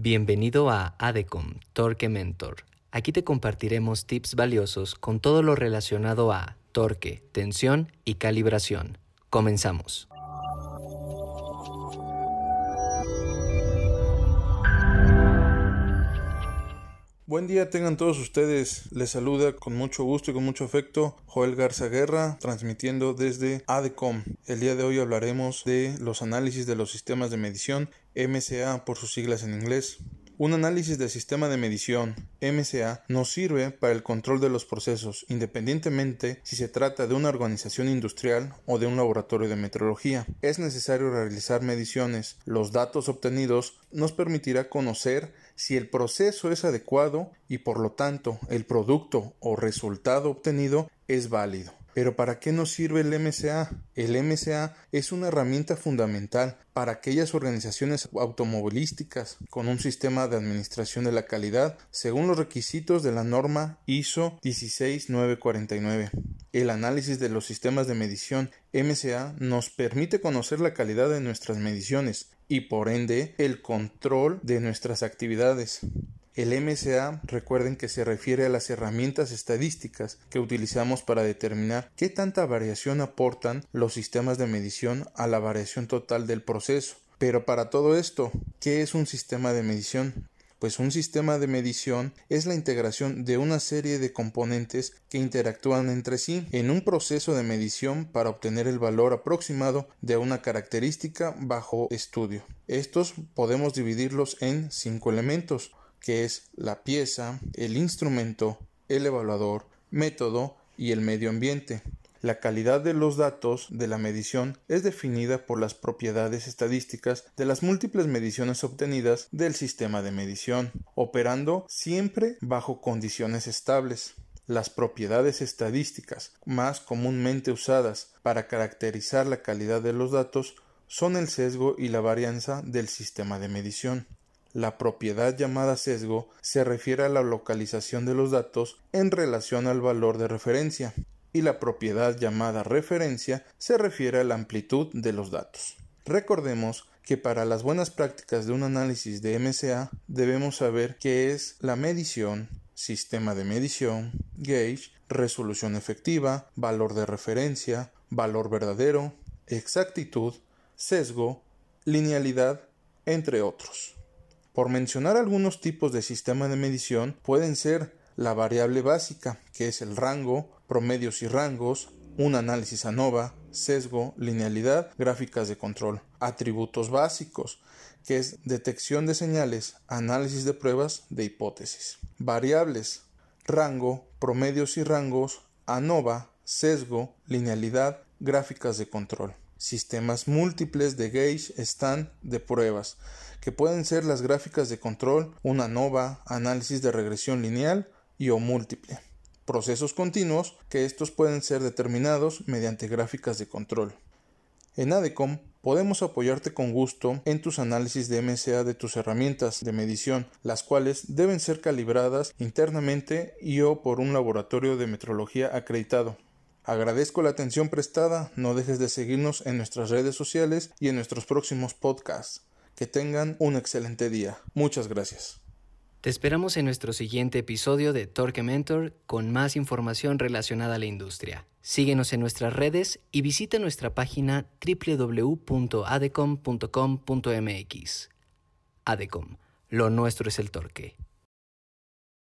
Bienvenido a ADECOM Torque Mentor. Aquí te compartiremos tips valiosos con todo lo relacionado a torque, tensión y calibración. Comenzamos. Buen día tengan todos ustedes. Les saluda con mucho gusto y con mucho afecto Joel Garza Guerra, transmitiendo desde ADECOM. El día de hoy hablaremos de los análisis de los sistemas de medición, MCA por sus siglas en inglés. Un análisis del sistema de medición MCA nos sirve para el control de los procesos, independientemente si se trata de una organización industrial o de un laboratorio de metrología. Es necesario realizar mediciones. Los datos obtenidos nos permitirá conocer si el proceso es adecuado y por lo tanto el producto o resultado obtenido es válido. Pero ¿para qué nos sirve el MCA? El MCA es una herramienta fundamental para aquellas organizaciones automovilísticas con un sistema de administración de la calidad según los requisitos de la norma ISO 16949. El análisis de los sistemas de medición MCA nos permite conocer la calidad de nuestras mediciones y por ende el control de nuestras actividades. El MSA recuerden que se refiere a las herramientas estadísticas que utilizamos para determinar qué tanta variación aportan los sistemas de medición a la variación total del proceso. Pero para todo esto, ¿qué es un sistema de medición? Pues un sistema de medición es la integración de una serie de componentes que interactúan entre sí en un proceso de medición para obtener el valor aproximado de una característica bajo estudio. Estos podemos dividirlos en cinco elementos que es la pieza, el instrumento, el evaluador, método y el medio ambiente. La calidad de los datos de la medición es definida por las propiedades estadísticas de las múltiples mediciones obtenidas del sistema de medición, operando siempre bajo condiciones estables. Las propiedades estadísticas más comúnmente usadas para caracterizar la calidad de los datos son el sesgo y la varianza del sistema de medición. La propiedad llamada sesgo se refiere a la localización de los datos en relación al valor de referencia y la propiedad llamada referencia se refiere a la amplitud de los datos. Recordemos que para las buenas prácticas de un análisis de MCA debemos saber qué es la medición, sistema de medición, gauge, resolución efectiva, valor de referencia, valor verdadero, exactitud, sesgo, linealidad, entre otros. Por mencionar algunos tipos de sistema de medición, pueden ser la variable básica, que es el rango, promedios y rangos, un análisis ANOVA, sesgo, linealidad, gráficas de control, atributos básicos, que es detección de señales, análisis de pruebas de hipótesis, variables, rango, promedios y rangos, ANOVA, sesgo, linealidad, gráficas de control. Sistemas múltiples de gauge están de pruebas, que pueden ser las gráficas de control, una nova, análisis de regresión lineal y o múltiple. Procesos continuos, que estos pueden ser determinados mediante gráficas de control. En ADECOM podemos apoyarte con gusto en tus análisis de MSA de tus herramientas de medición, las cuales deben ser calibradas internamente y o por un laboratorio de metrología acreditado. Agradezco la atención prestada, no dejes de seguirnos en nuestras redes sociales y en nuestros próximos podcasts. Que tengan un excelente día. Muchas gracias. Te esperamos en nuestro siguiente episodio de Torque Mentor con más información relacionada a la industria. Síguenos en nuestras redes y visita nuestra página www.adecom.com.mx. Adecom, lo nuestro es el torque.